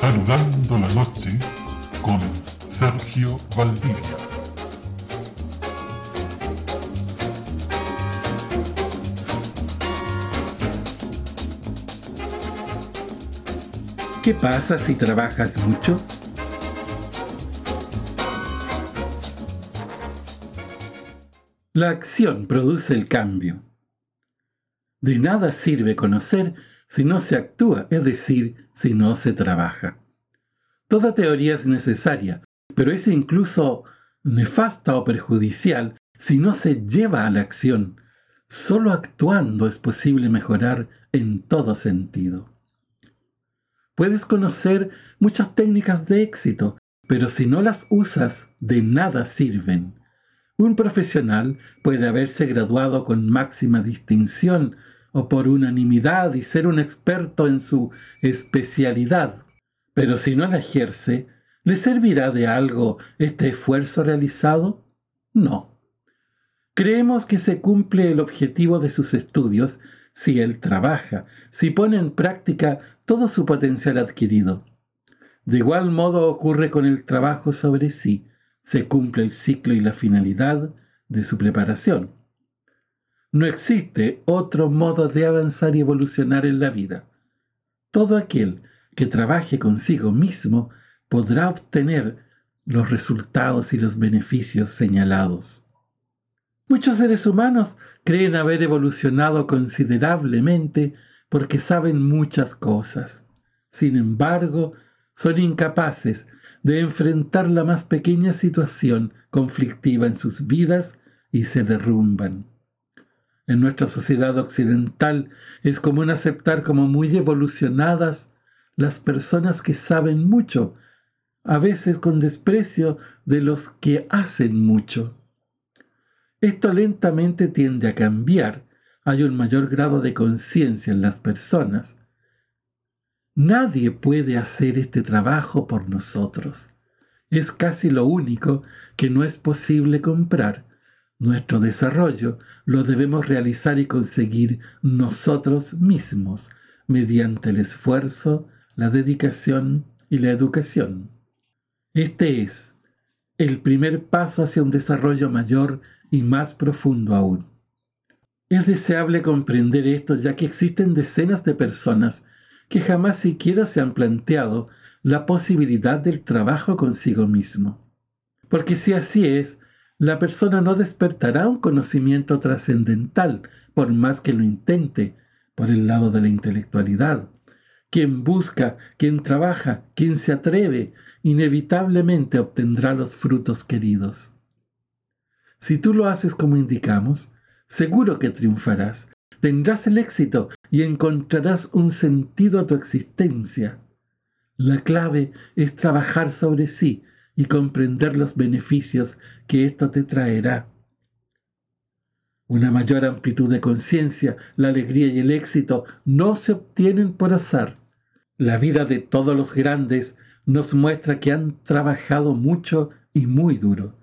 Saludando la noche con Sergio Valdivia. ¿Qué pasa si trabajas mucho? La acción produce el cambio. De nada sirve conocer si no se actúa, es decir, si no se trabaja. Toda teoría es necesaria, pero es incluso nefasta o perjudicial si no se lleva a la acción. Solo actuando es posible mejorar en todo sentido. Puedes conocer muchas técnicas de éxito, pero si no las usas, de nada sirven. Un profesional puede haberse graduado con máxima distinción o por unanimidad y ser un experto en su especialidad, pero si no la ejerce, ¿le servirá de algo este esfuerzo realizado? No. Creemos que se cumple el objetivo de sus estudios si él trabaja, si pone en práctica todo su potencial adquirido. De igual modo ocurre con el trabajo sobre sí se cumple el ciclo y la finalidad de su preparación. No existe otro modo de avanzar y evolucionar en la vida. Todo aquel que trabaje consigo mismo podrá obtener los resultados y los beneficios señalados. Muchos seres humanos creen haber evolucionado considerablemente porque saben muchas cosas. Sin embargo, son incapaces de enfrentar la más pequeña situación conflictiva en sus vidas y se derrumban. En nuestra sociedad occidental es común aceptar como muy evolucionadas las personas que saben mucho, a veces con desprecio de los que hacen mucho. Esto lentamente tiende a cambiar. Hay un mayor grado de conciencia en las personas. Nadie puede hacer este trabajo por nosotros. Es casi lo único que no es posible comprar. Nuestro desarrollo lo debemos realizar y conseguir nosotros mismos mediante el esfuerzo, la dedicación y la educación. Este es el primer paso hacia un desarrollo mayor y más profundo aún. Es deseable comprender esto ya que existen decenas de personas que jamás siquiera se han planteado la posibilidad del trabajo consigo mismo. Porque si así es, la persona no despertará un conocimiento trascendental, por más que lo intente, por el lado de la intelectualidad. Quien busca, quien trabaja, quien se atreve, inevitablemente obtendrá los frutos queridos. Si tú lo haces como indicamos, seguro que triunfarás, tendrás el éxito y encontrarás un sentido a tu existencia. La clave es trabajar sobre sí y comprender los beneficios que esto te traerá. Una mayor amplitud de conciencia, la alegría y el éxito no se obtienen por azar. La vida de todos los grandes nos muestra que han trabajado mucho y muy duro,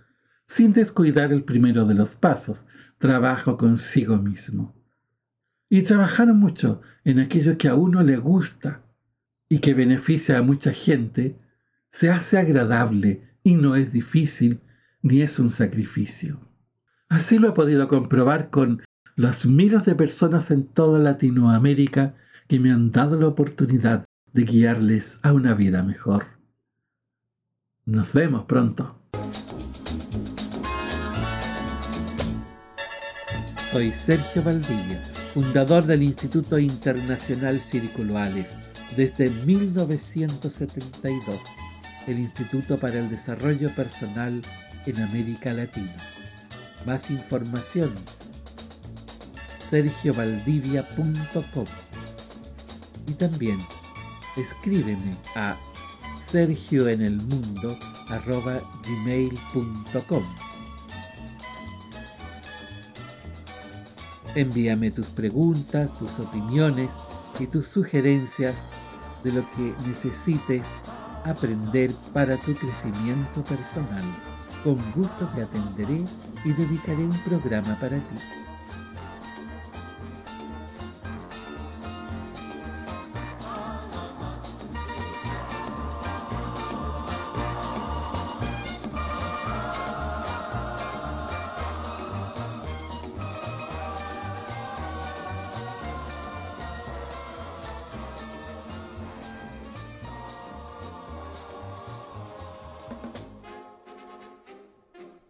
sin descuidar el primero de los pasos, trabajo consigo mismo y trabajaron mucho en aquello que a uno le gusta y que beneficia a mucha gente, se hace agradable y no es difícil ni es un sacrificio. Así lo he podido comprobar con los miles de personas en toda Latinoamérica que me han dado la oportunidad de guiarles a una vida mejor. Nos vemos pronto. Soy Sergio Valdivia fundador del Instituto Internacional Círculo Aleph desde 1972, el Instituto para el Desarrollo Personal en América Latina. Más información sergiovaldivia.com y también escríbeme a sergioenelmundo.gmail.com Envíame tus preguntas, tus opiniones y tus sugerencias de lo que necesites aprender para tu crecimiento personal. Con gusto te atenderé y dedicaré un programa para ti.